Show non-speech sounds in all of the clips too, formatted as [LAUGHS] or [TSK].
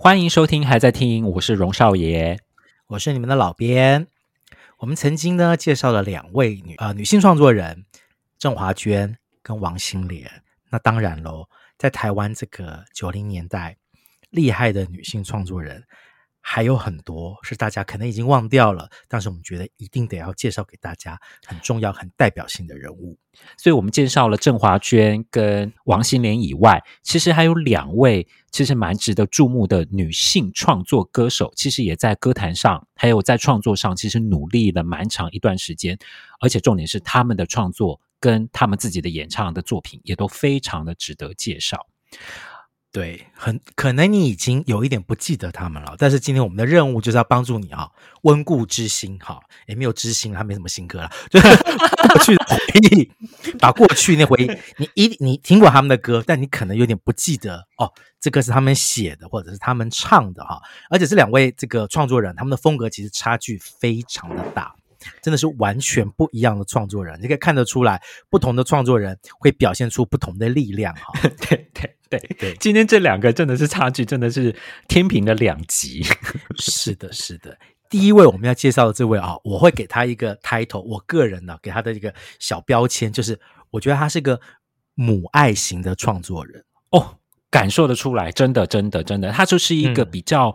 欢迎收听，还在听，我是荣少爷，我是你们的老编。我们曾经呢介绍了两位女啊女性创作人郑华娟跟王心莲。那当然喽，在台湾这个九零年代，厉害的女性创作人。还有很多是大家可能已经忘掉了，但是我们觉得一定得要介绍给大家，很重要、很代表性的人物。所以，我们介绍了郑华娟跟王心莲以外，其实还有两位其实蛮值得注目的女性创作歌手，其实也在歌坛上，还有在创作上，其实努力了蛮长一段时间。而且，重点是他们的创作跟他们自己的演唱的作品，也都非常的值得介绍。对，很可能你已经有一点不记得他们了，但是今天我们的任务就是要帮助你啊，温故知新。哈，也没有知新，还没什么新歌了，就是 [LAUGHS] 过去的回忆，把过去那回忆，你一你听过他们的歌，但你可能有点不记得哦，这个是他们写的，或者是他们唱的哈。而且这两位这个创作人，他们的风格其实差距非常的大。真的是完全不一样的创作人，你可以看得出来，不同的创作人会表现出不同的力量哈。[LAUGHS] 对对对 [LAUGHS] 对，今天这两个真的是差距，真的是天平的两极。[LAUGHS] 是的，是的。第一位我们要介绍的这位啊，我会给他一个 title，我个人呢给他的一个小标签，就是我觉得他是个母爱型的创作人哦，感受得出来，真的真的真的，他就是一个比较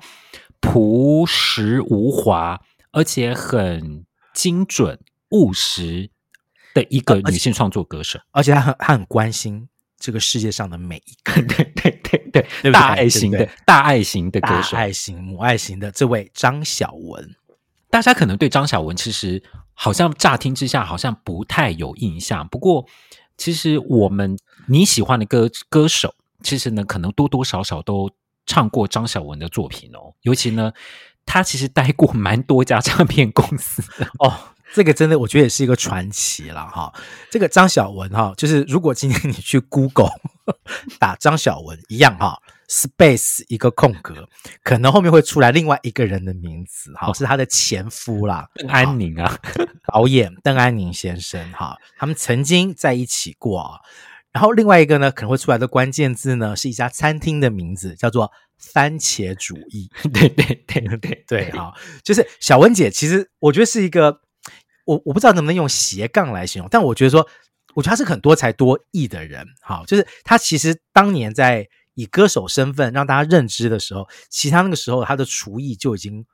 朴实无华，嗯、而且很。精准务实的一个女性创作歌手，而且她很她很关心这个世界上的每一个，对对对对，大爱型的大爱型的歌手，大爱型母爱型的这位张小文，大家可能对张小文其实好像乍听之下好像不太有印象，不过其实我们你喜欢的歌歌手，其实呢可能多多少少都唱过张小文的作品哦，尤其呢。他其实待过蛮多家唱片公司哦，这个真的我觉得也是一个传奇了哈。这个张小文哈，就是如果今天你去 Google [LAUGHS] 打张小文一样哈，Space 一个空格，可能后面会出来另外一个人的名字哈，是他的前夫啦，邓安宁啊，导演邓安宁先生哈，他们曾经在一起过啊。然后另外一个呢，可能会出来的关键字呢，是一家餐厅的名字，叫做。番茄主义，对对对对对，好，就是小文姐，其实我觉得是一个，我我不知道能不能用斜杠来形容，但我觉得说，我觉得他是很多才多艺的人，好，就是他其实当年在以歌手身份让大家认知的时候，其实他那个时候他的厨艺就已经，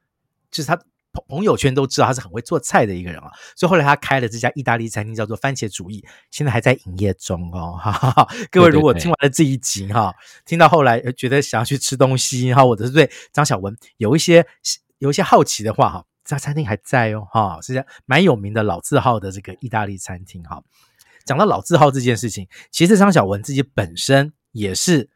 就是他。朋朋友圈都知道他是很会做菜的一个人啊，所以后来他开了这家意大利餐厅，叫做番茄主义，现在还在营业中哦。哈哈哈，各位如果听完了这一集哈，听到后来觉得想要去吃东西哈，或者是对张小文有一些有一些好奇的话哈，这家餐厅还在哦哈，是家蛮有名的老字号的这个意大利餐厅哈。讲到老字号这件事情，其实张小文自己本身也是。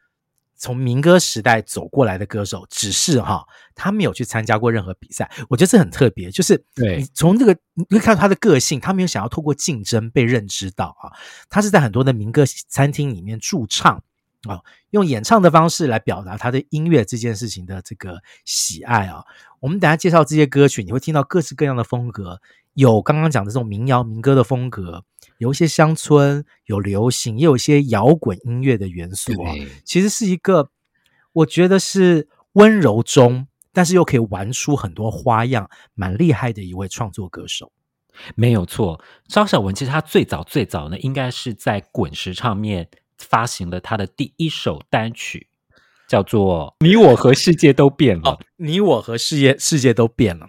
从民歌时代走过来的歌手，只是哈，他没有去参加过任何比赛。我觉得这很特别，就是对，从这个你会看到他的个性，他没有想要透过竞争被认知到啊。他是在很多的民歌餐厅里面驻唱啊，用演唱的方式来表达他对音乐这件事情的这个喜爱啊。我们等下介绍这些歌曲，你会听到各式各样的风格，有刚刚讲的这种民谣民歌的风格。有一些乡村，有流行，也有一些摇滚音乐的元素啊。其实是一个，我觉得是温柔中，但是又可以玩出很多花样，蛮厉害的一位创作歌手。没有错，张小文其实他最早最早呢，应该是在滚石唱片发行了他的第一首单曲，叫做《你我和世界都变了》。哦，你我和世界世界都变了。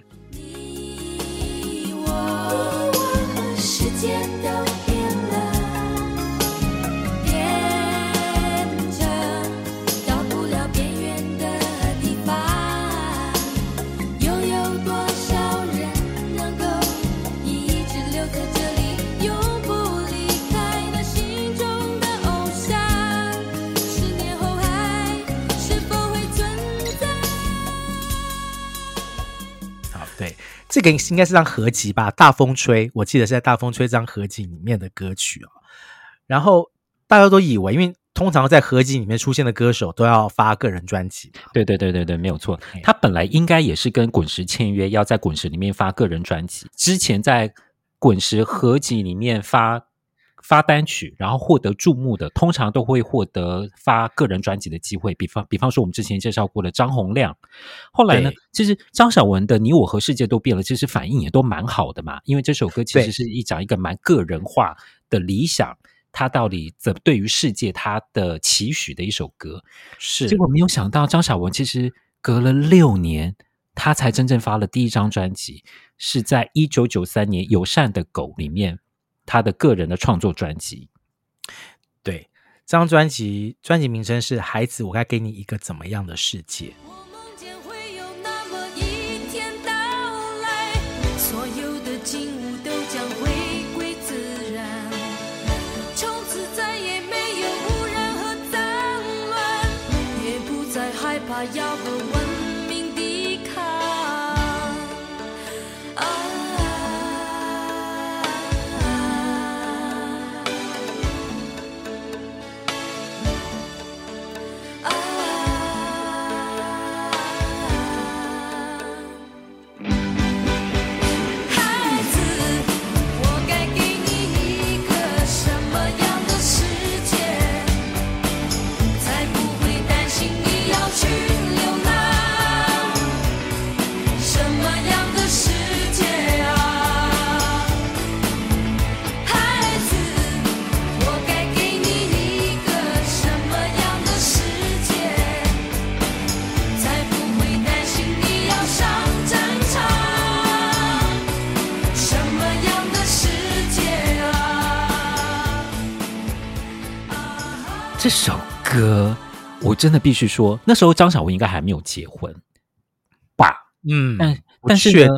这个应该是张合集吧，《大风吹》，我记得是在《大风吹》这张合集里面的歌曲哦。然后大家都以为，因为通常在合集里面出现的歌手都要发个人专辑。对对对对对，没有错。他本来应该也是跟滚石签约，要在滚石里面发个人专辑。之前在滚石合集里面发发单曲，然后获得注目的，通常都会获得发个人专辑的机会。比方，比方说我们之前介绍过的张洪量，后来呢，其实张小文的《你我和世界都变了》，其实反应也都蛮好的嘛。因为这首歌其实是一讲一个蛮个人化的理想，他到底怎么对于世界他的期许的一首歌。是，结果没有想到张小文其实隔了六年。他才真正发了第一张专辑，是在一九九三年《友善的狗》里面，他的个人的创作专辑。对，这张专辑专辑名称是《孩子，我该给你一个怎么样的世界》。这首歌我真的必须说，那时候张小文应该还没有结婚吧？嗯，但但是呢，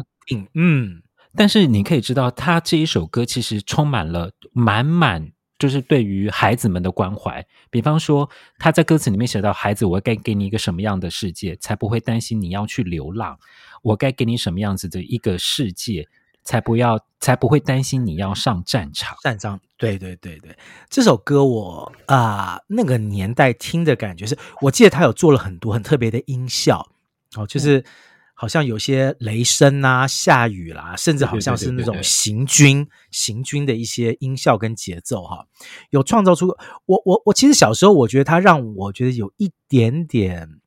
嗯，但是你可以知道，他这一首歌其实充满了满满，就是对于孩子们的关怀。比方说，他在歌词里面写到：“孩子，我该给你一个什么样的世界，才不会担心你要去流浪？我该给你什么样子的一个世界？”才不要，才不会担心你要上战场。战场，对对对对，这首歌我啊、呃，那个年代听的感觉是，我记得他有做了很多很特别的音效，哦，就是好像有些雷声啊、下雨啦，甚至好像是那种行军、行军的一些音效跟节奏哈，有创造出我我我其实小时候我觉得他让我觉得有一点点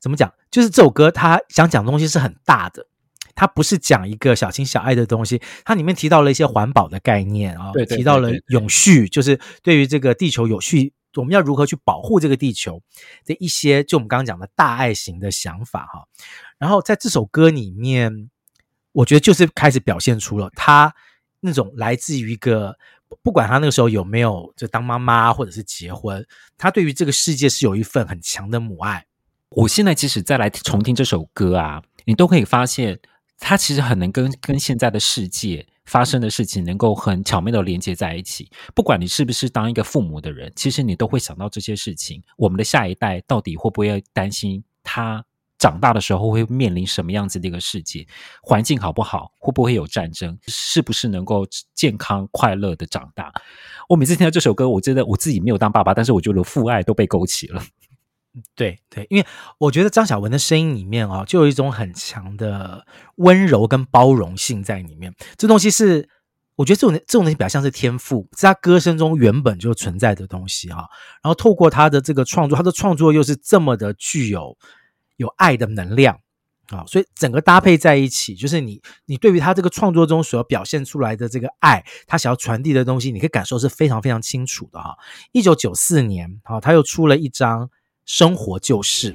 怎么讲，就是这首歌他想讲的东西是很大的。它不是讲一个小情小爱的东西，它里面提到了一些环保的概念啊，提到了永续，就是对于这个地球有序，我们要如何去保护这个地球的一些，就我们刚刚讲的大爱型的想法哈。然后在这首歌里面，我觉得就是开始表现出了他那种来自于一个，不管他那个时候有没有就当妈妈或者是结婚，他对于这个世界是有一份很强的母爱。我现在即使再来重听这首歌啊，你都可以发现。它其实很能跟跟现在的世界发生的事情能够很巧妙的连接在一起。不管你是不是当一个父母的人，其实你都会想到这些事情。我们的下一代到底会不会担心他长大的时候会面临什么样子的一个世界？环境好不好？会不会有战争？是不是能够健康快乐的长大？我每次听到这首歌，我觉得我自己没有当爸爸，但是我觉得父爱都被勾起了。对对，因为我觉得张小文的声音里面啊，就有一种很强的温柔跟包容性在里面。这东西是我觉得这种这种东西比较像是天赋，在他歌声中原本就存在的东西啊。然后透过他的这个创作，他的创作又是这么的具有有爱的能量啊，所以整个搭配在一起，就是你你对于他这个创作中所表现出来的这个爱，他想要传递的东西，你可以感受是非常非常清楚的哈。一九九四年啊，他又出了一张。生活就是。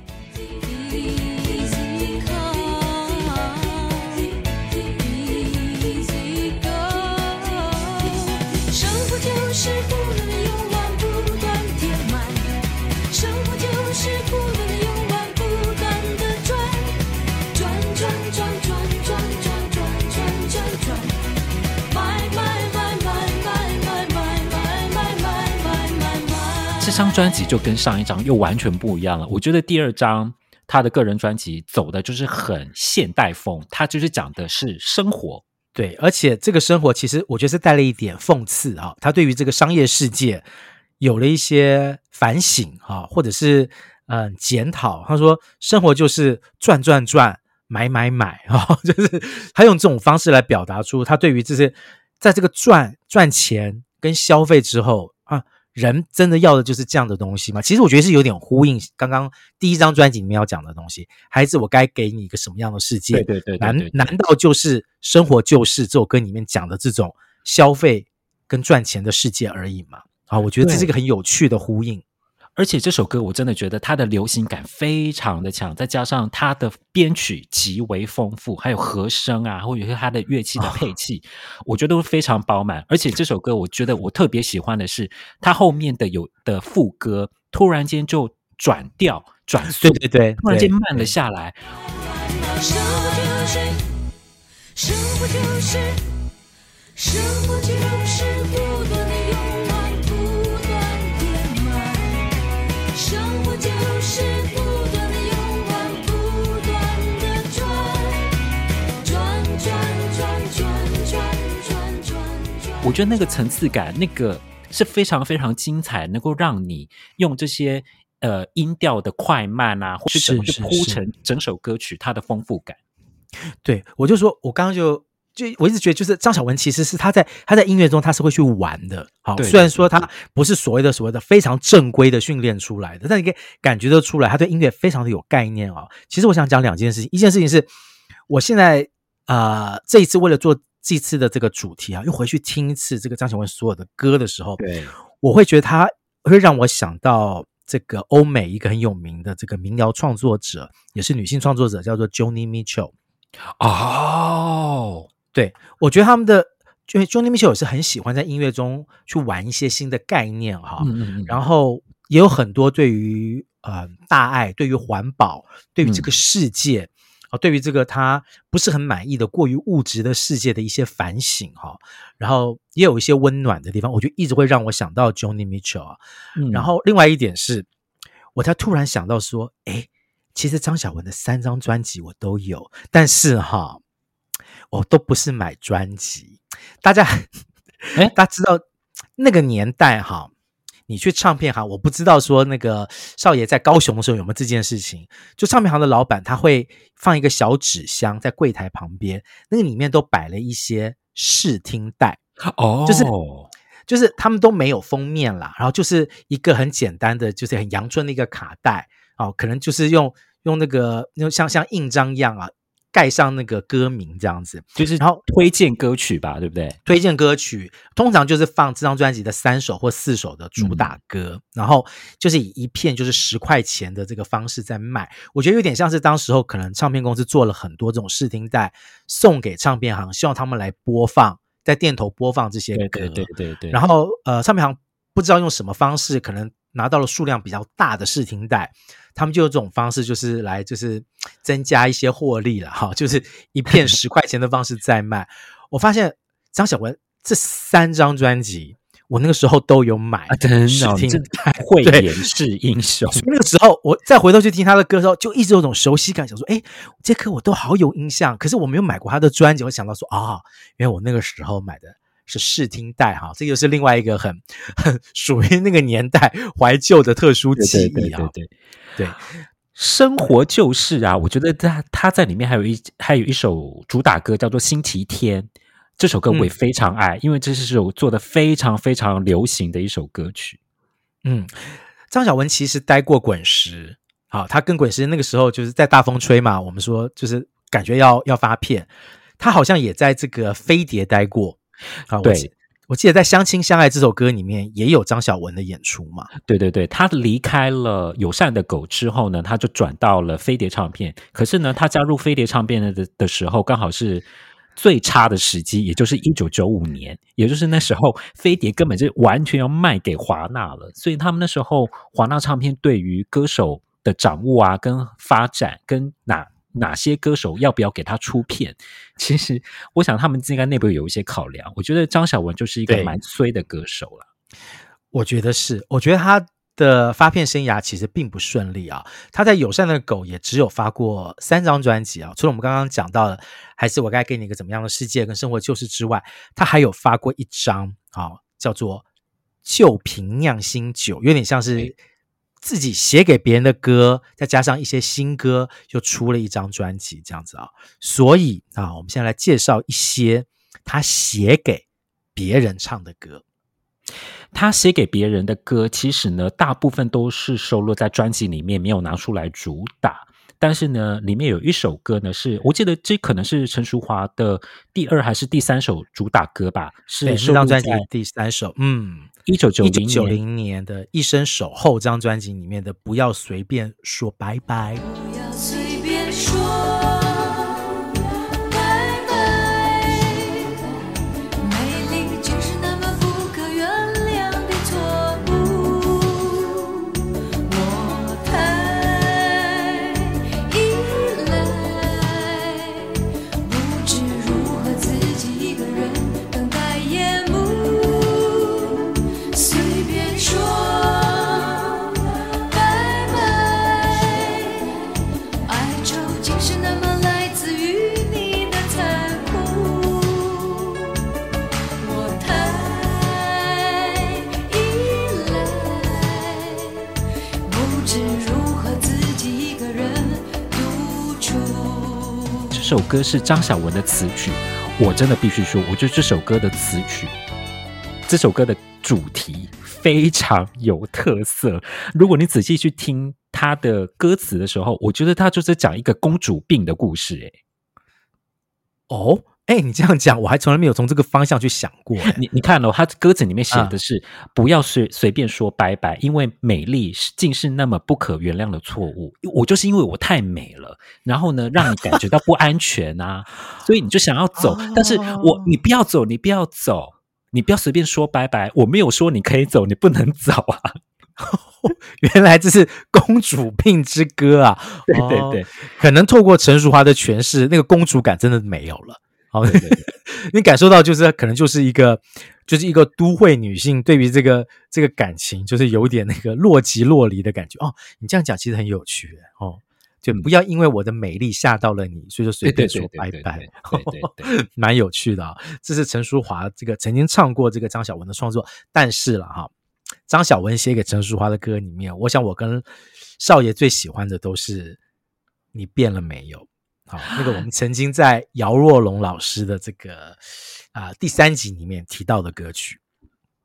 张专辑就跟上一张又完全不一样了。我觉得第二张他的个人专辑走的就是很现代风，他就是讲的是生活。对，而且这个生活其实我觉得是带了一点讽刺啊。他对于这个商业世界有了一些反省啊，或者是嗯检讨。他说：“生活就是赚赚赚，买买买啊，就是他用这种方式来表达出他对于这些在这个赚赚钱。”跟消费之后啊，人真的要的就是这样的东西吗？其实我觉得是有点呼应刚刚第一张专辑里面要讲的东西。孩子，我该给你一个什么样的世界？对对对，对，对，对，难难道就是生活就是这首歌里面讲的这种消费跟赚钱的世界而已吗？啊，我觉得这是一个很有趣的呼应。而且这首歌我真的觉得它的流行感非常的强，再加上它的编曲极为丰富，还有和声啊，或者是它的乐器的配器，哦、我觉得都非常饱满。而且这首歌我觉得我特别喜欢的是，它后面的有的副歌突然间就转调转速，对对对，突然间慢了下来。我觉得那个层次感，那个是非常非常精彩，能够让你用这些呃音调的快慢啊，或是怎么去铺成整首歌曲它的丰富感。对，我就说，我刚刚就就我一直觉得，就是张小文其实是他在他在音乐中他是会去玩的。好，虽然说他不是所谓的所谓的非常正规的训练出来的，但你可以感觉得出来，他对音乐非常的有概念啊。其实我想讲两件事情，一件事情是我现在啊、呃、这一次为了做。这次的这个主题啊，又回去听一次这个张小文所有的歌的时候，对，我会觉得他会让我想到这个欧美一个很有名的这个民谣创作者，也是女性创作者，叫做 Joni Mitchell。哦，对，我觉得他们的，因为 Joni Mitchell 也是很喜欢在音乐中去玩一些新的概念哈，嗯嗯嗯，然后也有很多对于呃大爱、对于环保、对于这个世界。嗯啊，对于这个他不是很满意的过于物质的世界的一些反省哈，然后也有一些温暖的地方，我觉得一直会让我想到 Johnny Mitchell 啊。嗯，然后另外一点是，我才突然想到说，诶，其实张小文的三张专辑我都有，但是哈，我都不是买专辑。大家，哎，大家知道那个年代哈。你去唱片行，我不知道说那个少爷在高雄的时候有没有这件事情。就唱片行的老板他会放一个小纸箱在柜台旁边，那个里面都摆了一些试听带哦，就是就是他们都没有封面啦，然后就是一个很简单的，就是很阳春的一个卡带哦，可能就是用用那个用像像印章一样啊。盖上那个歌名这样子，就是然后推荐歌曲吧，对不对？推荐歌曲通常就是放这张专辑的三首或四首的主打歌，嗯、然后就是以一片就是十块钱的这个方式在卖。我觉得有点像是当时候可能唱片公司做了很多这种试听带送给唱片行，希望他们来播放，在店头播放这些歌。对对对对对。然后呃，唱片行不知道用什么方式，可能拿到了数量比较大的试听带。他们就有这种方式，就是来就是增加一些获利了哈，就是一片十块钱的方式在卖。[LAUGHS] 我发现张小文这三张专辑，我那个时候都有买，啊、真的，听真的慧眼识英雄。那个时候，我再回头去听他的歌的时候，就一直有种熟悉感，想说，哎，这歌我都好有印象。可是我没有买过他的专辑，我想到说，啊、哦，因为我那个时候买的是试听带哈，这又是另外一个很很属于那个年代怀旧的特殊记忆啊，对。对对生活就是啊，我觉得他他在里面还有一还有一首主打歌叫做《星期天》，这首歌我也非常爱，嗯、因为这是首做的非常非常流行的一首歌曲。嗯，张小文其实待过滚石，好，他跟滚石那个时候就是在大风吹嘛，我们说就是感觉要要发片，他好像也在这个飞碟待过，啊，对。我记得在《相亲相爱》这首歌里面也有张小文的演出嘛？对对对，他离开了友善的狗之后呢，他就转到了飞碟唱片。可是呢，他加入飞碟唱片的的时候，刚好是最差的时机，也就是一九九五年，也就是那时候飞碟根本就完全要卖给华纳了。所以他们那时候华纳唱片对于歌手的掌握啊，跟发展，跟哪。哪些歌手要不要给他出片？其实我想他们应该内部有一些考量。我觉得张小文就是一个蛮衰的歌手了。我觉得是，我觉得他的发片生涯其实并不顺利啊。他在友善的狗也只有发过三张专辑啊，除了我们刚刚讲到的，还是我该给你一个怎么样的世界跟生活就是之外，他还有发过一张啊，叫做旧瓶酿新酒，有点像是。自己写给别人的歌，再加上一些新歌，又出了一张专辑，这样子啊。所以啊，我们现在来介绍一些他写给别人唱的歌。他写给别人的歌，其实呢，大部分都是收录在专辑里面，没有拿出来主打。但是呢，里面有一首歌呢，是我记得这可能是陈淑樺的第二还是第三首主打歌吧？是这张专辑第三首。嗯，一九九零年的《一生守候》这张专辑里面的《不要随便说拜拜》。不要随便说。首歌是张小文的词曲，我真的必须说，我觉得这首歌的词曲，这首歌的主题非常有特色。如果你仔细去听他的歌词的时候，我觉得他就是讲一个公主病的故事。哎，哦。哎、欸，你这样讲，我还从来没有从这个方向去想过。[LAUGHS] 你你看哦，他歌词里面写的是、啊、不要随随便说拜拜，因为美丽是竟是那么不可原谅的错误。我就是因为我太美了，然后呢，让你感觉到不安全啊，所以你就想要走。啊、但是我你不要走，你不要走，你不要随便说拜拜。我没有说你可以走，你不能走啊。[LAUGHS] 原来这是公主病之歌啊！[LAUGHS] 对对对，可能透过陈淑华的诠释，那个公主感真的没有了。好，[LAUGHS] 你感受到就是可能就是一个，就是一个都会女性对于这个这个感情，就是有点那个若即若离的感觉哦。你这样讲其实很有趣哦，就不要因为我的美丽吓到了你，所以说随便说拜拜，对对 [LAUGHS] 对，蛮有趣的啊。这是陈淑华这个曾经唱过这个张小文的创作，但是了哈，张小文写给陈淑华的歌里面，我想我跟少爷最喜欢的都是你变了没有。好，那个我们曾经在姚若龙老师的这个啊、呃、第三集里面提到的歌曲，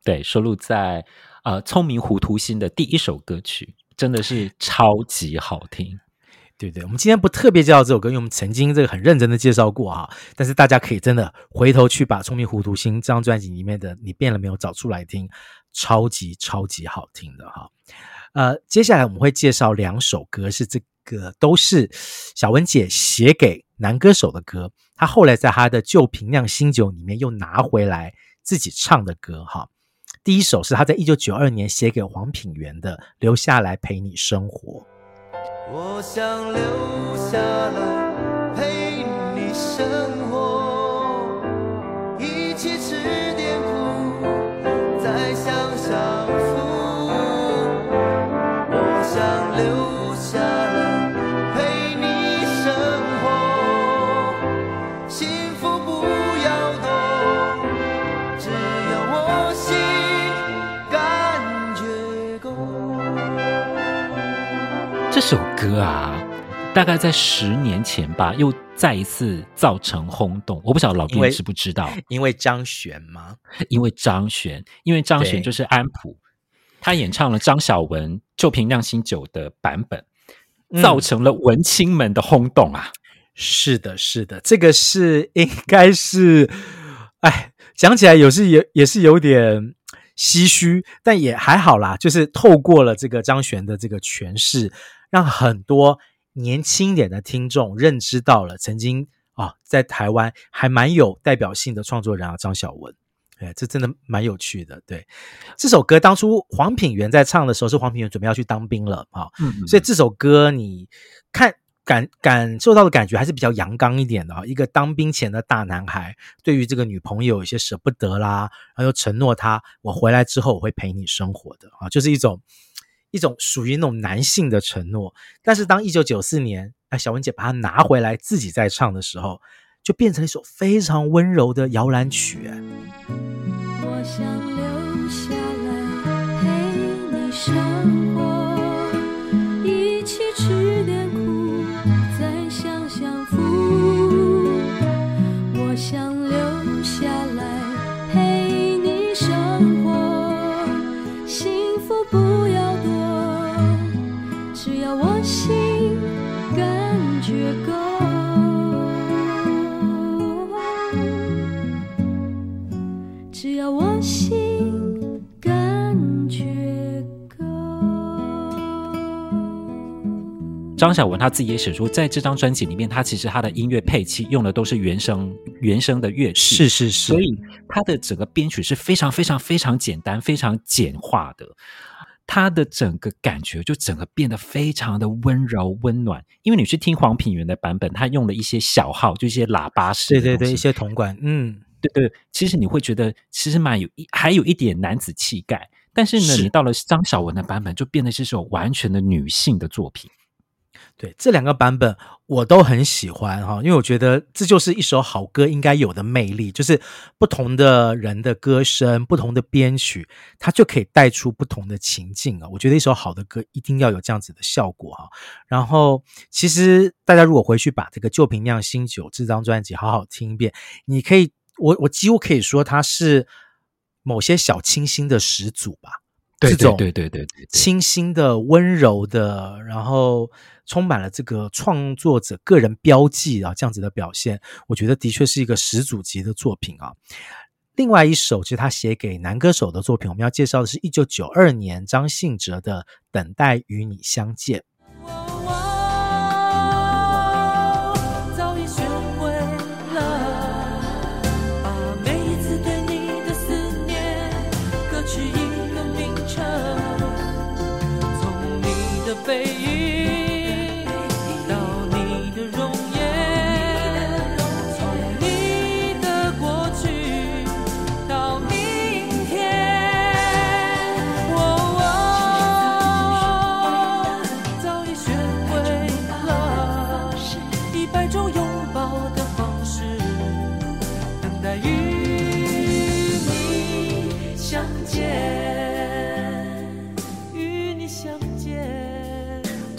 对，收录在呃《聪明糊涂心》的第一首歌曲，真的是超级好听，对对。我们今天不特别介绍这首歌，因为我们曾经这个很认真的介绍过哈，但是大家可以真的回头去把《聪明糊涂心》这张专辑里面的《你变了没有》找出来听，超级超级好听的哈。呃，接下来我们会介绍两首歌，是这歌都是小文姐写给男歌手的歌，她后来在她的旧瓶酿新酒里面又拿回来自己唱的歌哈。第一首是她在一九九二年写给黄品源的《留下来陪你生活》。我想留下来陪你生首歌啊，大概在十年前吧，又再一次造成轰动。我不晓得老编知不知道？因为张悬吗？因为张悬，因为张悬就是安普，他演唱了张小文《旧瓶酿新酒》的版本，造成了文青们的轰动啊！是的，是的，这个是应该是，哎，讲起来有是也也是有点唏嘘，但也还好啦，就是透过了这个张悬的这个诠释。让很多年轻点的听众认知到了曾经啊，在台湾还蛮有代表性的创作人啊，张小文，哎，这真的蛮有趣的。对，这首歌当初黄品源在唱的时候，是黄品源准备要去当兵了啊，所以这首歌你看感感受到的感觉还是比较阳刚一点的啊。一个当兵前的大男孩，对于这个女朋友有些舍不得啦，然后又承诺他，我回来之后我会陪你生活的啊，就是一种。一种属于那种男性的承诺，但是当一九九四年，哎，小文姐把它拿回来自己在唱的时候，就变成一首非常温柔的摇篮曲。我想留下来陪你生张小文他自己也写出，在这张专辑里面，他其实他的音乐配器用的都是原声原声的乐器，是是是，所以他的整个编曲是非常非常非常简单、非常简化的。他的整个感觉就整个变得非常的温柔温暖，因为你去听黄品源的版本，他用了一些小号，就一些喇叭式，对对对，一些铜管，嗯，对对，其实你会觉得其实蛮有一还有一点男子气概，但是呢，是。你到了张小文的版本，就变得是种完全的女性的作品。对，这两个版本我都很喜欢哈，因为我觉得这就是一首好歌应该有的魅力，就是不同的人的歌声、不同的编曲，它就可以带出不同的情境啊。我觉得一首好的歌一定要有这样子的效果哈。然后，其实大家如果回去把这个《旧瓶酿新酒》这张专辑好好听一遍，你可以，我我几乎可以说它是某些小清新的始祖吧。这种对对对对，清新的、温柔的，然后充满了这个创作者个人标记啊，这样子的表现，我觉得的确是一个始祖级的作品啊。另外一首，其实他写给男歌手的作品，我们要介绍的是一九九二年张信哲的《等待与你相见》。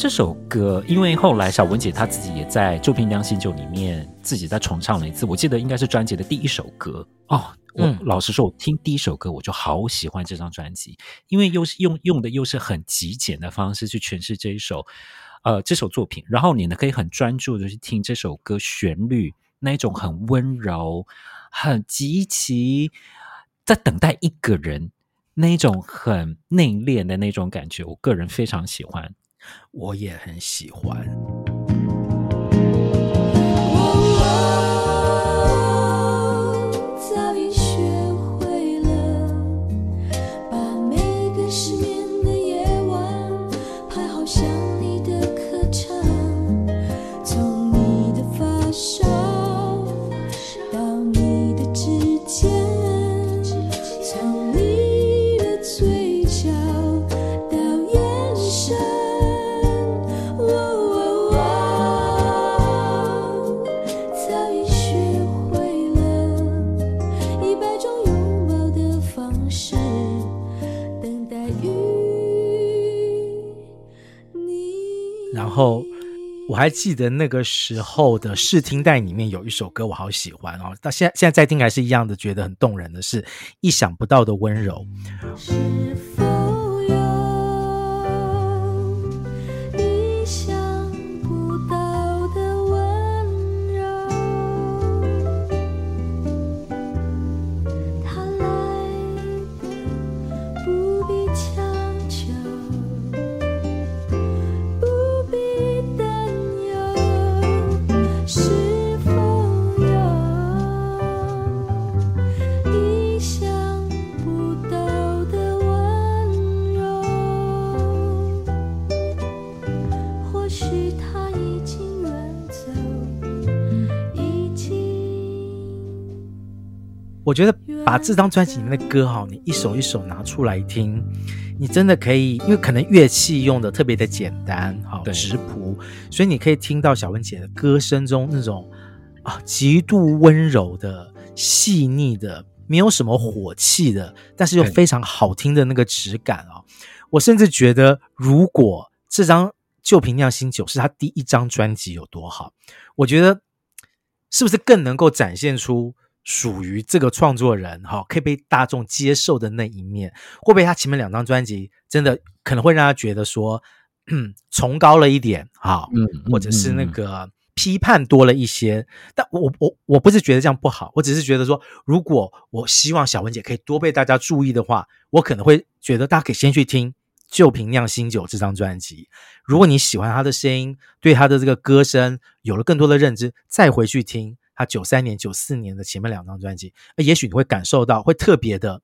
这首歌，因为后来小文姐她自己也在《旧瓶酿新酒》里面自己再重唱了一次，我记得应该是专辑的第一首歌哦。我、嗯、老实说，我听第一首歌我就好喜欢这张专辑，因为又是用用的又是很极简的方式去诠释这一首呃这首作品，然后你呢可以很专注的去听这首歌旋律那一种很温柔、很极其在等待一个人那一种很内敛的那种感觉，我个人非常喜欢。我也很喜欢。后我还记得那个时候的试听带里面有一首歌我好喜欢哦，到现在现在再听还是一样的觉得很动人的是意想不到的温柔。我觉得把这张专辑里面的歌哈，你一首一首拿出来听，你真的可以，因为可能乐器用的特别的简单，好直朴，所以你可以听到小文姐的歌声中那种啊极度温柔的、细腻的，没有什么火气的，但是又非常好听的那个质感啊！我甚至觉得，如果这张《旧瓶酿新酒》是他第一张专辑有多好，我觉得是不是更能够展现出？属于这个创作人哈，可以被大众接受的那一面，会不会他前面两张专辑真的可能会让他觉得说，嗯，[CLEARS THROAT] 崇高了一点哈，嗯，或者是那个批判多了一些。但我我我不是觉得这样不好，我只是觉得说，如果我希望小文姐可以多被大家注意的话，我可能会觉得大家可以先去听《旧瓶酿新酒这张专辑。如果你喜欢他的声音，对他的这个歌声有了更多的认知，再回去听他九三年、九四年的前面两张专辑，也许你会感受到，会特别的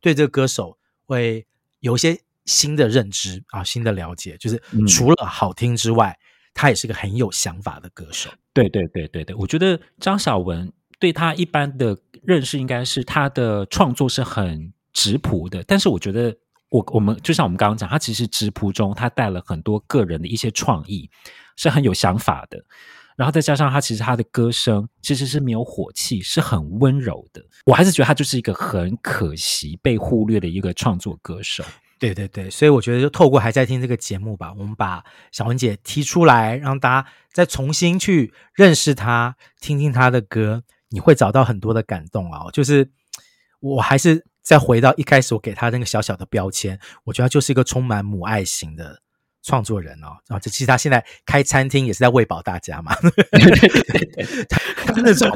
对这个歌手会有一些新的认知啊，新的了解。就是除了好听之外，嗯、他也是个很有想法的歌手。对对对对对，我觉得张小文对他一般的认识应该是他的创作是很直朴的，但是我觉得。我我们就像我们刚刚讲，他其实直朴中，他带了很多个人的一些创意，是很有想法的。然后再加上他其实他的歌声其实是没有火气，是很温柔的。我还是觉得他就是一个很可惜被忽略的一个创作歌手。对对对，所以我觉得就透过还在听这个节目吧，我们把小文姐提出来，让大家再重新去认识他，听听他的歌，你会找到很多的感动啊。就是我还是。再回到一开始我给他那个小小的标签，我觉得她就是一个充满母爱型的创作人哦。啊这其实他现在开餐厅也是在喂饱大家嘛。他那种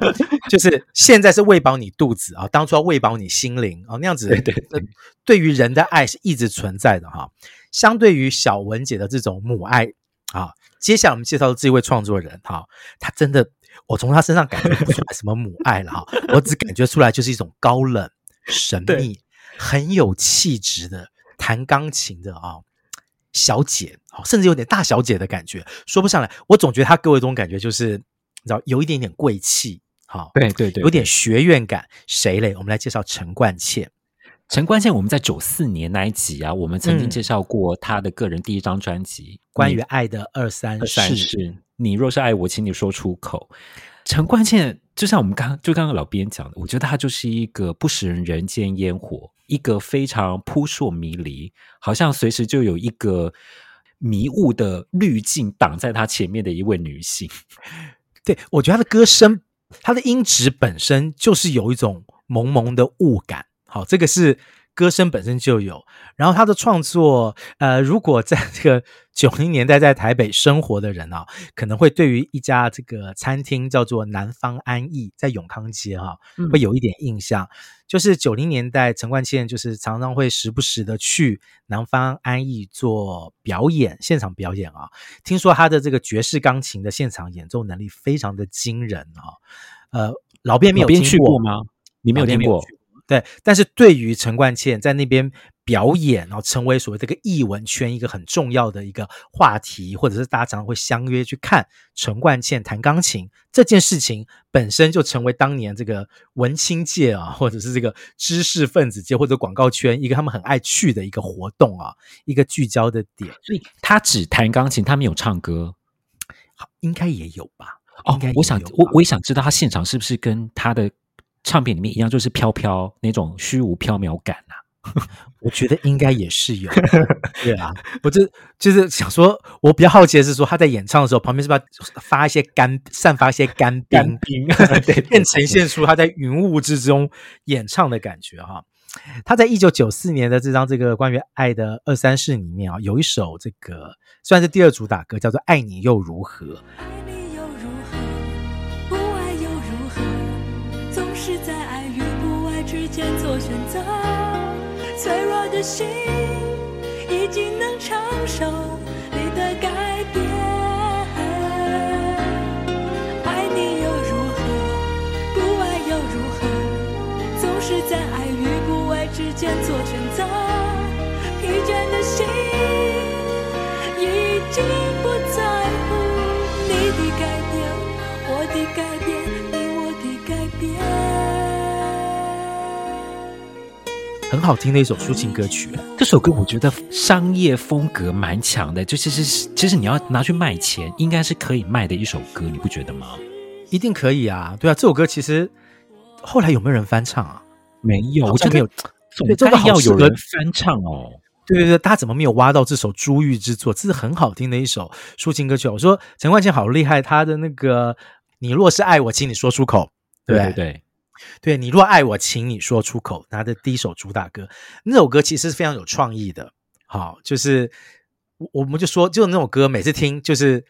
就是现在是喂饱你肚子啊，当初要喂饱你心灵啊，那样子。对对对，对于人的爱是一直存在的哈。相对于小文姐的这种母爱啊，接下来我们介绍的这一位创作人哈，他真的我从他身上感觉不出来什么母爱了哈，我只感觉出来就是一种高冷。神秘、很有气质的弹钢琴的啊、哦，小姐，甚至有点大小姐的感觉，说不上来。我总觉得她给我一种感觉，就是你知道，有一点点贵气，好，对对对，有点学院感。谁嘞？我们来介绍陈冠茜。陈冠茜，我们在九四年那一集啊，我们曾经介绍过她的个人第一张专辑《关于爱的二三事》，是你若是爱我，请你说出口。陈冠茜就像我们刚就刚刚老编讲的，我觉得她就是一个不食人人间烟火，一个非常扑朔迷离，好像随时就有一个迷雾的滤镜挡在他前面的一位女性。[LAUGHS] 对，我觉得她的歌声，她的音质本身就是有一种蒙蒙的雾感。好，这个是。歌声本身就有，然后他的创作，呃，如果在这个 [LAUGHS] 九零年代在台北生活的人啊，可能会对于一家这个餐厅叫做南方安逸，在永康街哈、啊，会有一点印象。嗯、就是九零年代陈冠希就是常常会时不时的去南方安逸做表演，现场表演啊。听说他的这个爵士钢琴的现场演奏能力非常的惊人啊。呃，老边没有听过，去过吗？你没有听过？对，但是对于陈冠茜在那边表演，然后成为所谓这个艺文圈一个很重要的一个话题，或者是大家常常会相约去看陈冠茜弹钢琴这件事情，本身就成为当年这个文青界啊，或者是这个知识分子界或者广告圈一个他们很爱去的一个活动啊，一个聚焦的点。所以他只弹钢琴，他没有唱歌，好，应该也有吧？哦，我想我我也想知道他现场是不是跟他的。唱片里面一样，就是飘飘那种虚无缥缈感啊，[LAUGHS] 我觉得应该也是有。[LAUGHS] 对啊，我就就是想说，我比较好奇的是说，他在演唱的时候，旁边是不是要发一些干，散发一些干冰，干冰 [LAUGHS] 对，便呈现出他在云雾之中演唱的感觉哈。他在一九九四年的这张这个关于爱的二三事里面啊，有一首这个算是第二主打歌，叫做《爱你又如何》。做选择脆弱的心很好听的一首抒情歌曲，这首歌我觉得商业风格蛮强的，就其实其实你要拿去卖钱，应该是可以卖的一首歌，你不觉得吗？一定可以啊，对啊，这首歌其实后来有没有人翻唱啊？没有，我觉得没有，对，这个要有人翻唱哦。对对对，大家怎么没有挖到这首珠玉之作？这是很好听的一首抒情歌曲。我说陈冠希好厉害，他的那个你若是爱我，请你说出口，对对对。对，对你若爱我，请你说出口。他的第一首主打歌，那首歌其实是非常有创意的。好，就是我们就说，就那首歌，每次听就是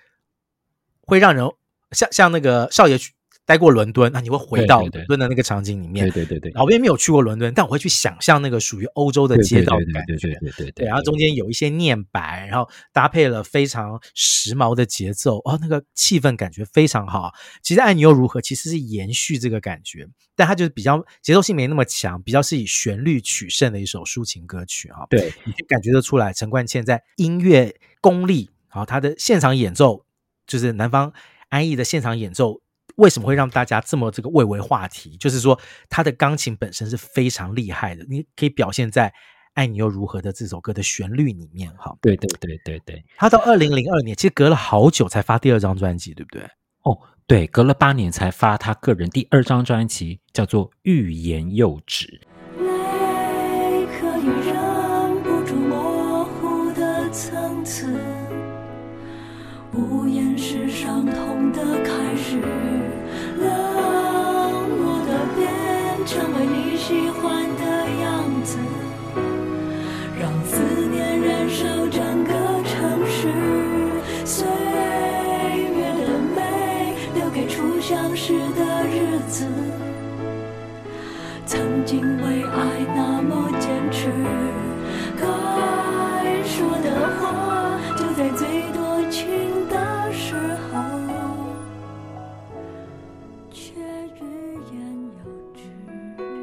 会让人像像那个少爷待过伦敦，那你会回到伦敦的那个场景里面。对对对对，老边没有去过伦敦，但我会去想象那个属于欧洲的街道的感觉。对对对对对，然后中间有一些念白，然后搭配了非常时髦的节奏，哦，那个气氛感觉非常好。其实《爱你又如何》其实是延续这个感觉，但它就是比较节奏性没那么强，比较是以旋律取胜的一首抒情歌曲哈。对，你就感觉得出来，陈冠蒨在音乐功力，好，他的现场演奏就是南方安逸的现场演奏。为什么会让大家这么这个蔚为话题？就是说，他的钢琴本身是非常厉害的，你可以表现在《爱你又如何》的这首歌的旋律里面。哈，对对对对对。他到二零零二年，其实隔了好久才发第二张专辑，对不对？哦，对，隔了八年才发他个人第二张专辑，叫做《欲言又止》。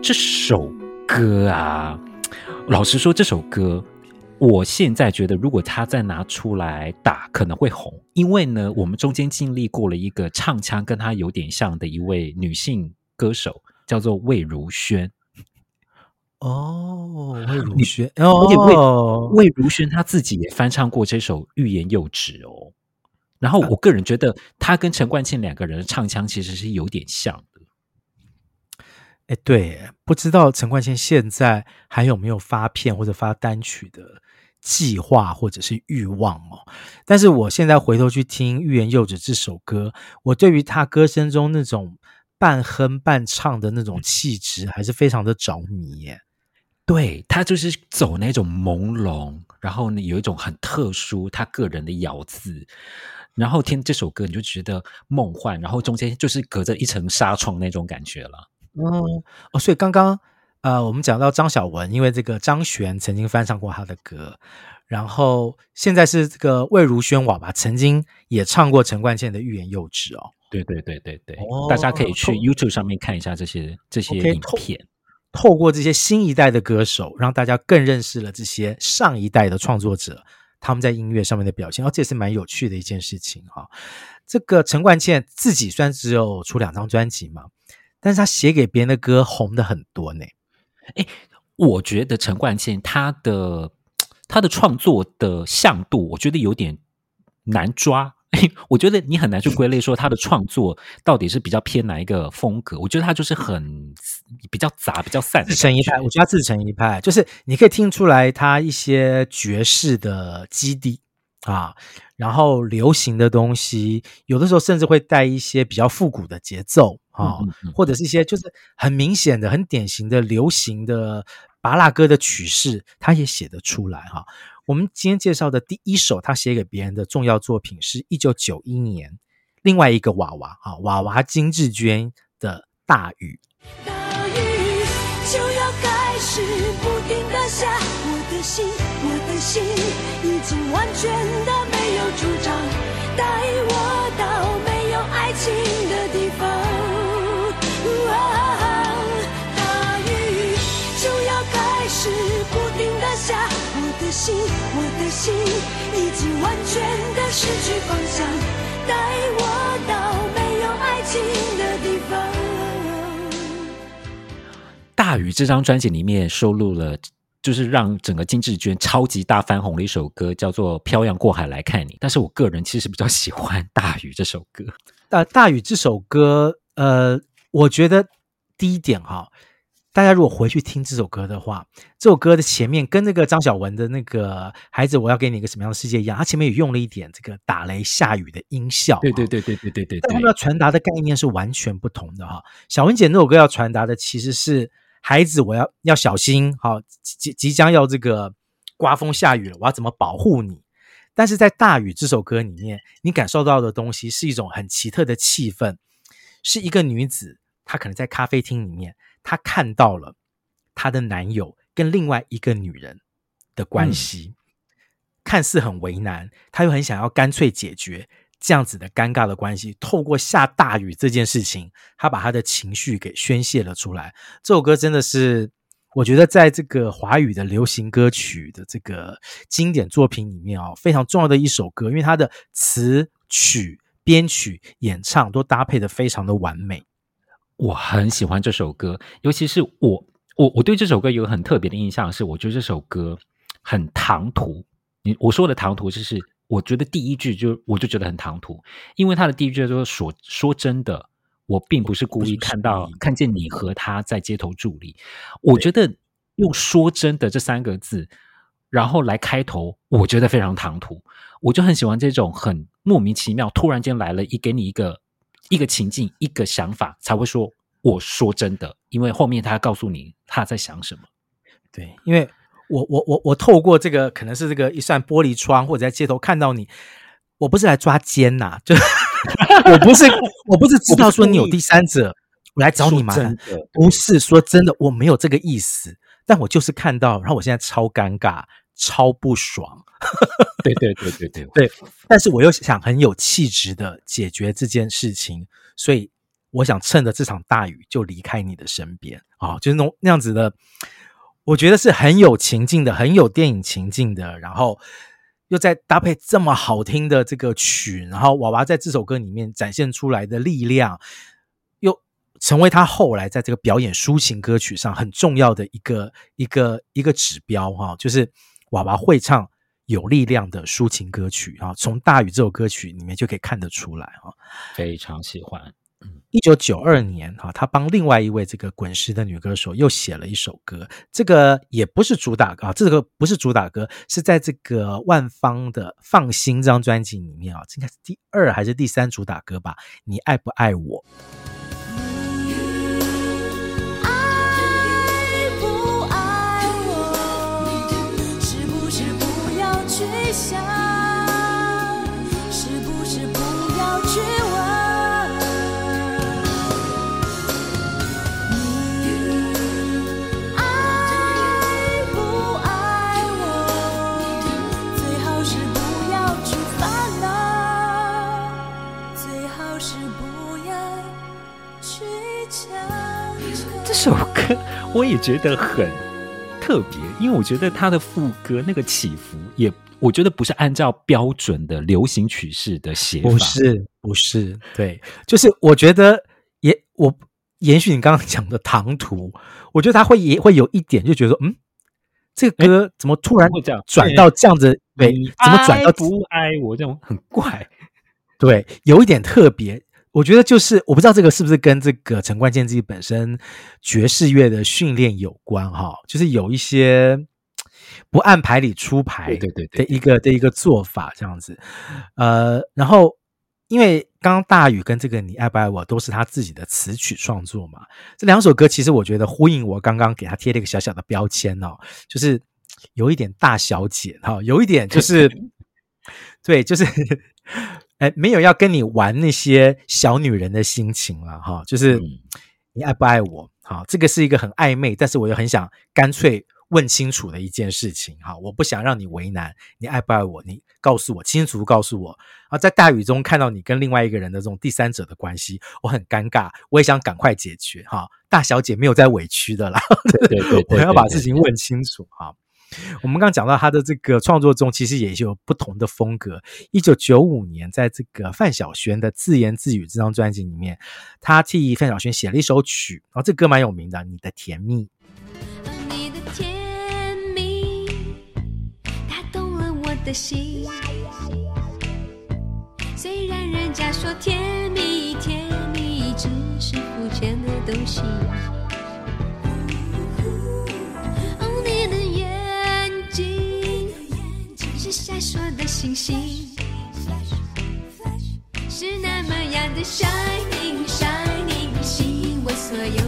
这首歌啊，老实说，这首歌，我现在觉得，如果他再拿出来打，可能会红。因为呢，我们中间经历过了一个唱腔跟他有点像的一位女性歌手，叫做魏如萱。哦，[LAUGHS] 魏如萱，而且魏魏如萱她自己也翻唱过这首《欲言又止》哦。然后，我个人觉得，他跟陈冠希两个人的唱腔其实是有点像。哎，对，不知道陈冠希现在还有没有发片或者发单曲的计划或者是欲望哦？但是我现在回头去听《欲言又止》这首歌，我对于他歌声中那种半哼半唱的那种气质，还是非常的着迷耶。对，他就是走那种朦胧，然后呢有一种很特殊他个人的咬字，然后听这首歌你就觉得梦幻，然后中间就是隔着一层纱窗那种感觉了。哦哦，所以刚刚呃，我们讲到张小文，因为这个张悬曾经翻唱过他的歌，然后现在是这个魏如萱娃娃曾经也唱过陈冠蒨的《欲言又止》哦。对对对对对，哦、大家可以去 YouTube 上面看一下这些这些影片透，透过这些新一代的歌手，让大家更认识了这些上一代的创作者，他们在音乐上面的表现，哦，这也是蛮有趣的一件事情哈、哦。这个陈冠蒨自己虽然只有出两张专辑嘛。但是他写给别人的歌红的很多呢，哎，我觉得陈冠希他的 [TSK] 他的创作的向度，我觉得有点难抓。我觉得你很难去归类说他的创作到底是比较偏哪一个风格。我觉得他就是很比较杂、比较散，自成一派。我觉得他自成一派，就是你可以听出来他一些爵士的基地啊，然后流行的东西，有的时候甚至会带一些比较复古的节奏。啊、哦，或者是一些就是很明显的、很典型的流行的巴拉歌的曲式，他也写得出来哈。我们今天介绍的第一首他写给别人的重要作品，是一九九一年另外一个娃娃啊，娃娃金志娟的《大雨》。大雨就要开始不停的下，我的心，我的心已经完全的没有主张，带我到没有爱情心，我的心已经完全的失去方向，带我到没有爱情的地方。大雨这张专辑里面收录了，就是让整个金志娟超级大翻红的一首歌，叫做《漂洋过海来看你》。但是我个人其实比较喜欢《大雨》这首歌。呃，《大雨》这首歌，呃，我觉得第一点哈。大家如果回去听这首歌的话，这首歌的前面跟那个张小文的那个孩子，我要给你一个什么样的世界一样，他前面也用了一点这个打雷下雨的音效。对对对对对对对。但他们要传达的概念是完全不同的哈。小文姐那首歌要传达的其实是孩子，我要要小心，好即即将要这个刮风下雨了，我要怎么保护你？但是在大雨这首歌里面，你感受到的东西是一种很奇特的气氛。是一个女子，她可能在咖啡厅里面，她看到了她的男友跟另外一个女人的关系，嗯、看似很为难，她又很想要干脆解决这样子的尴尬的关系。透过下大雨这件事情，她把她的情绪给宣泄了出来。这首歌真的是。我觉得在这个华语的流行歌曲的这个经典作品里面哦，非常重要的一首歌，因为它的词曲、编曲、演唱都搭配的非常的完美。我很喜欢这首歌，尤其是我我我对这首歌有很特别的印象是，我觉得这首歌很唐突。你我说的唐突就是，我觉得第一句就我就觉得很唐突，因为他的第一句就是说说真的。我并不是故意看到看见你和他在街头伫立，我觉得用“说真的”这三个字，然后来开头，我觉得非常唐突。我就很喜欢这种很莫名其妙，突然间来了一给你一个一个情境、一个想法，才会说“我说真的”，因为后面他告诉你他在想什么。对，因为我我我我透过这个可能是这个一扇玻璃窗，或者在街头看到你，我不是来抓奸呐、啊，就。[LAUGHS] 我不是，我不是知道说你有第三者，我，我来找你麻烦。不是说真的，我没有这个意思，但我就是看到，然后我现在超尴尬，超不爽。[LAUGHS] 对对对对对对，但是我又想很有气质的解决这件事情，所以我想趁着这场大雨就离开你的身边啊，就是那那样子的，我觉得是很有情境的，很有电影情境的，然后。又在搭配这么好听的这个曲，然后娃娃在这首歌里面展现出来的力量，又成为他后来在这个表演抒情歌曲上很重要的一个一个一个指标哈，就是娃娃会唱有力量的抒情歌曲啊，从《大雨》这首歌曲里面就可以看得出来啊，非常喜欢。一九九二年，哈，他帮另外一位这个滚石的女歌手又写了一首歌，这个也不是主打歌啊，这个不是主打歌，是在这个万芳的《放心》这张专辑里面啊，这应该是第二还是第三主打歌吧？你爱不爱我？首歌我也觉得很特别，因为我觉得它的副歌那个起伏也，我觉得不是按照标准的流行曲式的写法，不是，不是，对，就是我觉得也我延续你刚刚讲的唐突，我觉得他会也会有一点就觉得说，嗯，这个歌怎么突然会这样转到这样子？对，怎么转到不爱我这种很怪？对，有一点特别。我觉得就是我不知道这个是不是跟这个陈冠健自己本身爵士乐的训练有关哈，就是有一些不按牌理出牌对对对的一个的一个做法这样子，呃，然后因为刚刚大宇跟这个你爱不爱我都是他自己的词曲创作嘛，这两首歌其实我觉得呼应我刚刚给他贴了一个小小的标签哦，就是有一点大小姐哈，有一点就是 [LAUGHS] 对，就是。哎，没有要跟你玩那些小女人的心情了哈，就是你爱不爱我？好，这个是一个很暧昧，但是我又很想干脆问清楚的一件事情哈，我不想让你为难，你爱不爱我？你告诉我，清楚告诉我。啊，在大雨中看到你跟另外一个人的这种第三者的关系，我很尴尬，我也想赶快解决哈。大小姐没有在委屈的啦，[LAUGHS] 对对对，我要把事情问清楚哈。我们刚讲到他的这个创作中，其实也有不同的风格。一九九五年，在这个范晓萱的《自言自语》这张专辑里面，他替范晓萱写了一首曲，然后这歌蛮有名的，《你的甜蜜》。你的甜蜜打动了我的心，虽然人家说甜蜜甜蜜只是肤浅的东西。烁的星星，是那么样的 shining shining，吸引我所有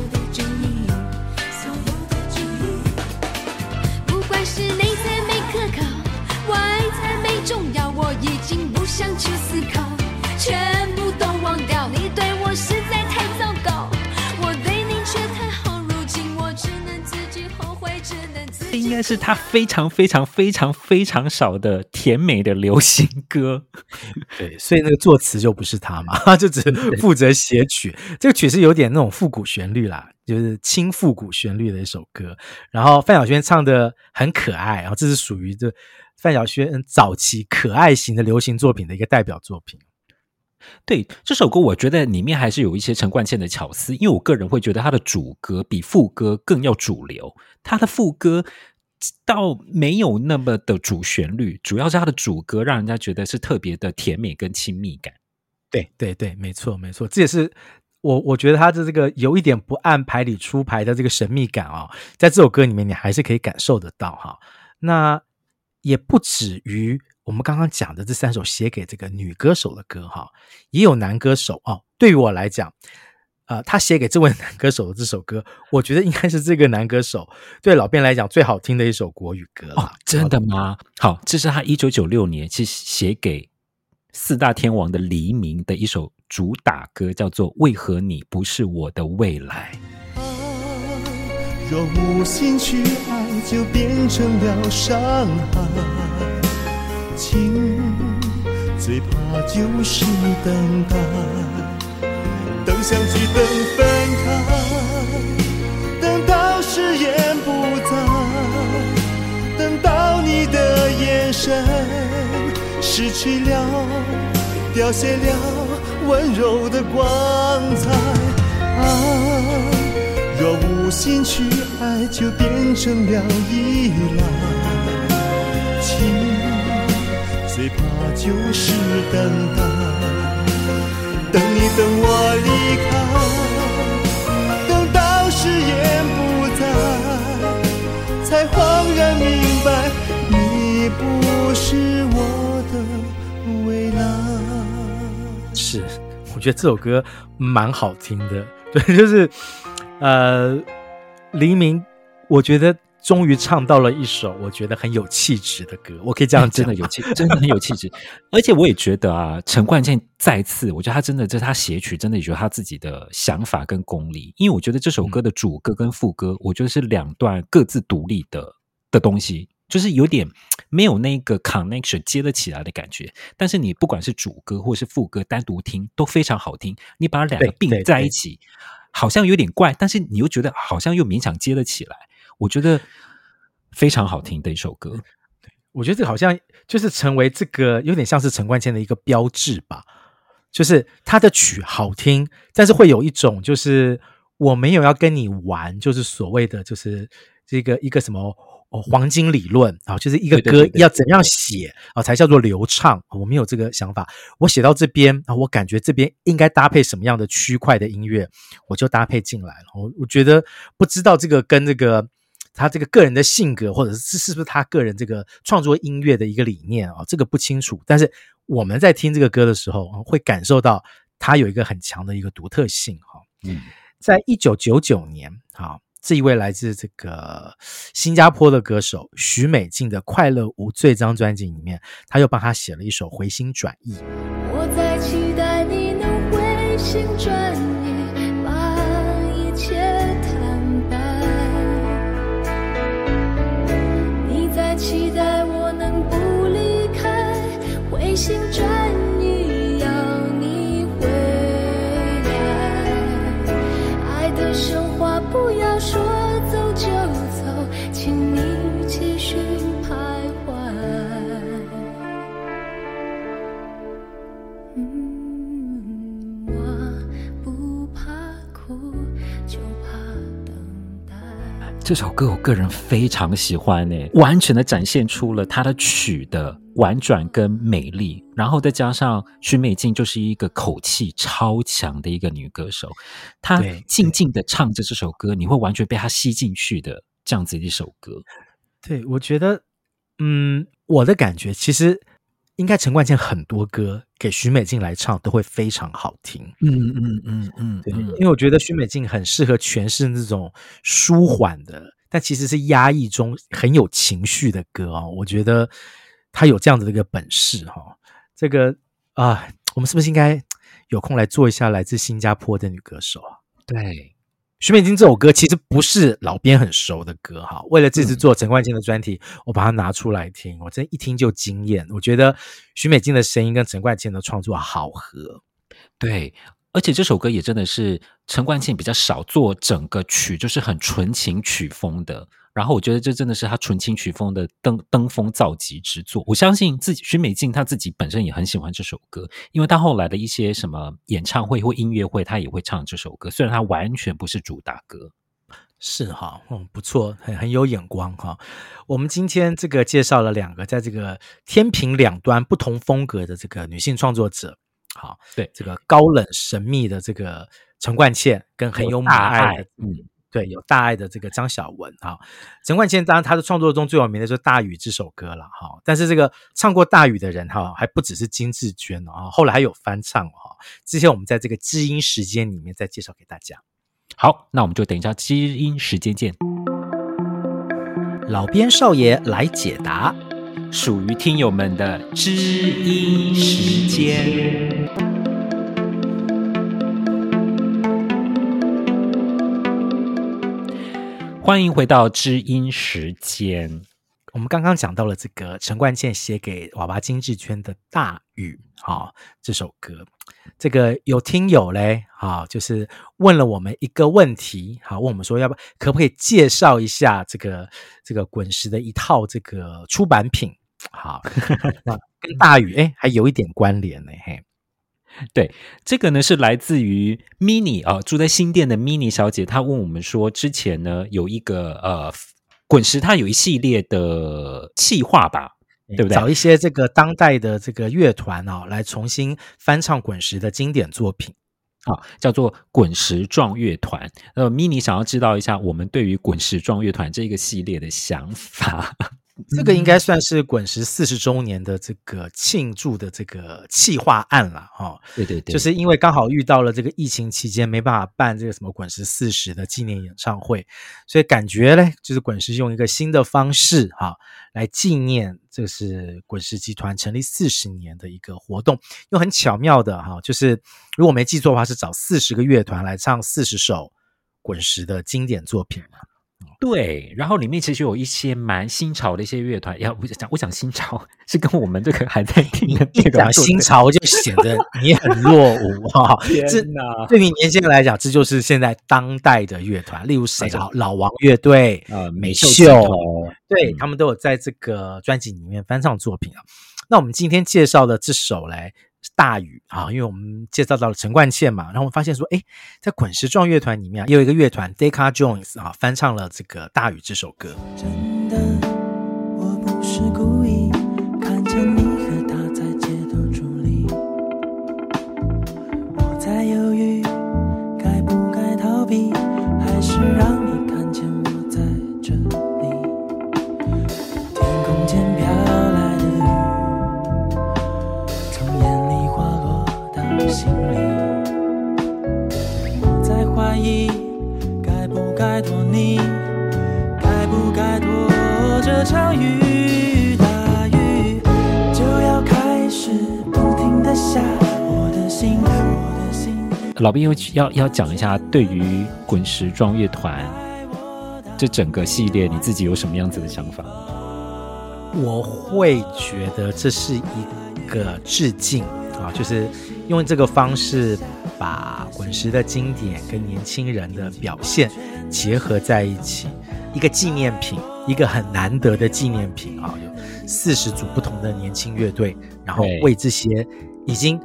应该是他非常非常非常非常少的甜美的流行歌。[LAUGHS] 对，所以那个作词就不是他嘛，他 [LAUGHS] 就只负责写曲。这个曲是有点那种复古旋律啦，就是轻复古旋律的一首歌。然后范晓萱唱的很可爱，然后这是属于这范晓萱早期可爱型的流行作品的一个代表作品。对这首歌，我觉得里面还是有一些陈冠希的巧思，因为我个人会觉得他的主歌比副歌更要主流，他的副歌倒没有那么的主旋律，主要是他的主歌让人家觉得是特别的甜美跟亲密感。对对对，没错没错，这也是我我觉得他的这个有一点不按牌理出牌的这个神秘感啊、在这首歌里面你还是可以感受得到哈。那也不止于。我们刚刚讲的这三首写给这个女歌手的歌，哈，也有男歌手哦。对于我来讲，呃，他写给这位男歌手的这首歌，我觉得应该是这个男歌手对老编来讲最好听的一首国语歌了。哦，真的吗？好，这是他一九九六年去写给四大天王的黎明的一首主打歌，叫做《为何你不是我的未来》。啊，若无心去爱，就变成了伤害。情最怕就是等待，等相聚，等分开，等到誓言不在，等到你的眼神失去了，凋谢了温柔的光彩。啊，若无心去爱，就变成了依赖。情。最怕就是等待，等我离开，等到誓言不在，才恍然明白，你不是我的未来。是，我觉得这首歌蛮好听的，对，就是呃，黎明，我觉得。终于唱到了一首我觉得很有气质的歌，我可以这样讲，[LAUGHS] 真的有气，真的很有气质。[LAUGHS] 而且我也觉得啊，陈冠健再次，我觉得他真的这是他写曲，真的有他自己的想法跟功力。因为我觉得这首歌的主歌跟副歌，我觉得是两段各自独立的的东西，就是有点没有那个 connection 接得起来的感觉。但是你不管是主歌或是副歌单独听都非常好听，你把两个并在一起，好像有点怪，但是你又觉得好像又勉强接得起来。我觉得非常好听的一首歌，我觉得这好像就是成为这个有点像是陈冠蒨的一个标志吧，就是他的曲好听，但是会有一种就是我没有要跟你玩，就是所谓的就是这个一个什么哦黄金理论啊，就是一个歌要怎样写啊才叫做流畅，我没有这个想法，我写到这边啊，我感觉这边应该搭配什么样的区块的音乐，我就搭配进来了。我我觉得不知道这个跟这个。他这个个人的性格，或者是是不是他个人这个创作音乐的一个理念啊，这个不清楚。但是我们在听这个歌的时候，会感受到他有一个很强的一个独特性哈。嗯，在一九九九年，啊，这一位来自这个新加坡的歌手许美静的《快乐无罪》这张专辑里面，他又帮他写了一首《回心转意》。我在期待你能回心转意。这首歌我个人非常喜欢诶，完全的展现出了它的曲的。婉转跟美丽，然后再加上许美静，就是一个口气超强的一个女歌手，她静静的唱着这首歌，你会完全被她吸进去的这样子一首歌。对，我觉得，嗯，我的感觉其实应该陈冠希很多歌给许美静来唱都会非常好听。嗯嗯嗯嗯，对，因为我觉得许美静很适合诠释那种舒缓的，但其实是压抑中很有情绪的歌哦。我觉得。她有这样子的一个本事哈，这个啊，我们是不是应该有空来做一下来自新加坡的女歌手啊？对，许美静这首歌其实不是老编很熟的歌哈，为了这次做陈冠希的专题，嗯、我把它拿出来听，我真一听就惊艳。我觉得许美静的声音跟陈冠希的创作好合，对，而且这首歌也真的是陈冠希比较少做整个曲，就是很纯情曲风的。然后我觉得这真的是他纯情曲风的登登峰造极之作。我相信自己许美静她自己本身也很喜欢这首歌，因为她后来的一些什么演唱会或音乐会，她也会唱这首歌。虽然她完全不是主打歌，是哈，嗯，不错，很很有眼光哈。我们今天这个介绍了两个在这个天平两端不同风格的这个女性创作者，好，对这个高冷神秘的这个陈冠蒨，跟很有母爱的，嗯。对，有大爱的这个张小文啊，陈冠蒨当然他的创作中最有名的就是《大雨》这首歌了哈。但是这个唱过《大雨》的人哈，还不只是金志娟哦，后来还有翻唱哈。之前我们在这个知音时间里面再介绍给大家。好，那我们就等一下知音时间见。老边少爷来解答，属于听友们的知音时间。欢迎回到知音时间。我们刚刚讲到了这个陈冠健写给娃娃金智娟的《大雨》啊，这首歌，这个有听友嘞啊，就是问了我们一个问题，好，问我们说，要不可不可以介绍一下这个这个滚石的一套这个出版品？好，[LAUGHS] 那跟《大雨》哎还有一点关联呢，嘿。对，这个呢是来自于 Mini 啊，住在新店的 Mini 小姐，她问我们说，之前呢有一个呃滚石，它有一系列的企划吧，对不对？找一些这个当代的这个乐团啊，来重新翻唱滚石的经典作品啊，叫做滚石壮乐团。呃，Mini 想要知道一下我们对于滚石壮乐团这个系列的想法。这个应该算是滚石四十周年的这个庆祝的这个企划案了哈。对对对，就是因为刚好遇到了这个疫情期间没办法办这个什么滚石四十的纪念演唱会，所以感觉呢，就是滚石用一个新的方式哈来纪念，这是滚石集团成立四十年的一个活动，又很巧妙的哈，就是如果没记错的话，是找四十个乐团来唱四十首滚石的经典作品嘛。对，然后里面其实有一些蛮新潮的一些乐团，要我讲，我讲新潮 [LAUGHS] 是跟我们这个还在听的这个新潮，就显得你很落伍哈。[LAUGHS] 天哪，对于年轻人来讲，这就是现在当代的乐团，例如谁老？老王乐队呃，美秀，对、嗯、他们都有在这个专辑里面翻唱作品啊。那我们今天介绍的这首嘞。大雨啊，因为我们介绍到了陈冠茜嘛，然后我们发现说，哎，在滚石状乐团里面也有一个乐团 Decca Jones 啊，翻唱了这个《大雨》这首歌。真的，我不是故意心。老编要要讲一下，对于滚石壮乐团这整个系列，你自己有什么样子的想法？我会觉得这是一个致敬啊，就是。用这个方式把滚石的经典跟年轻人的表现结合在一起，一个纪念品，一个很难得的纪念品啊！有四十组不同的年轻乐队，然后为这些已经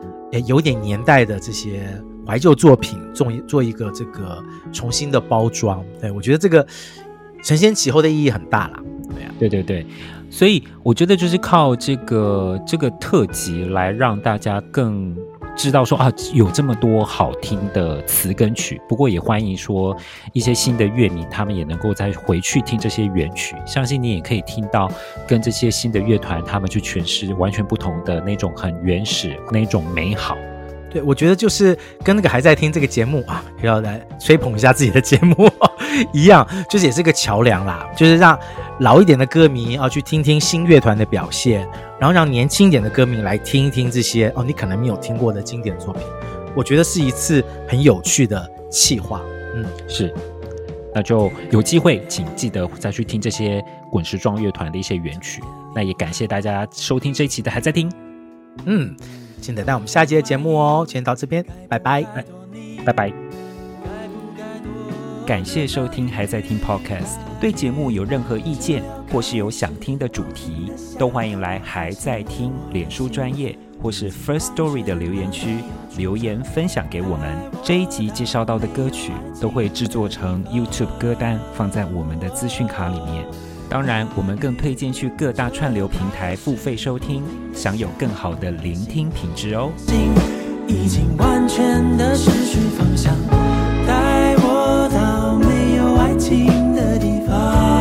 有点年代的这些怀旧作品做一做一个这个重新的包装。对，我觉得这个承先启后的意义很大啦。对啊，对对对，所以我觉得就是靠这个这个特辑来让大家更。知道说啊，有这么多好听的词跟曲，不过也欢迎说一些新的乐迷，他们也能够再回去听这些原曲，相信你也可以听到跟这些新的乐团他们去诠释完全不同的那种很原始那种美好。对，我觉得就是跟那个还在听这个节目啊，要来吹捧一下自己的节目 [LAUGHS] 一样，就是也是个桥梁啦，就是让老一点的歌迷啊去听听新乐团的表现，然后让年轻一点的歌迷来听一听这些哦，你可能没有听过的经典作品。我觉得是一次很有趣的企划。嗯，是。那就有机会，请记得再去听这些滚石状乐团的一些原曲。那也感谢大家收听这一期的还在听，嗯，请等待我们下期的节目哦。今天到这边，拜拜，拜拜。感谢收听还在听 Podcast，对节目有任何意见，或是有想听的主题，都欢迎来还在听脸书专业或是 First Story 的留言区留言分享给我们。这一集介绍到的歌曲都会制作成 YouTube 歌单，放在我们的资讯卡里面。当然我们更推荐去各大串流平台付费收听享有更好的聆听品质哦。已经完全的失去方向带我到没有爱情的地方。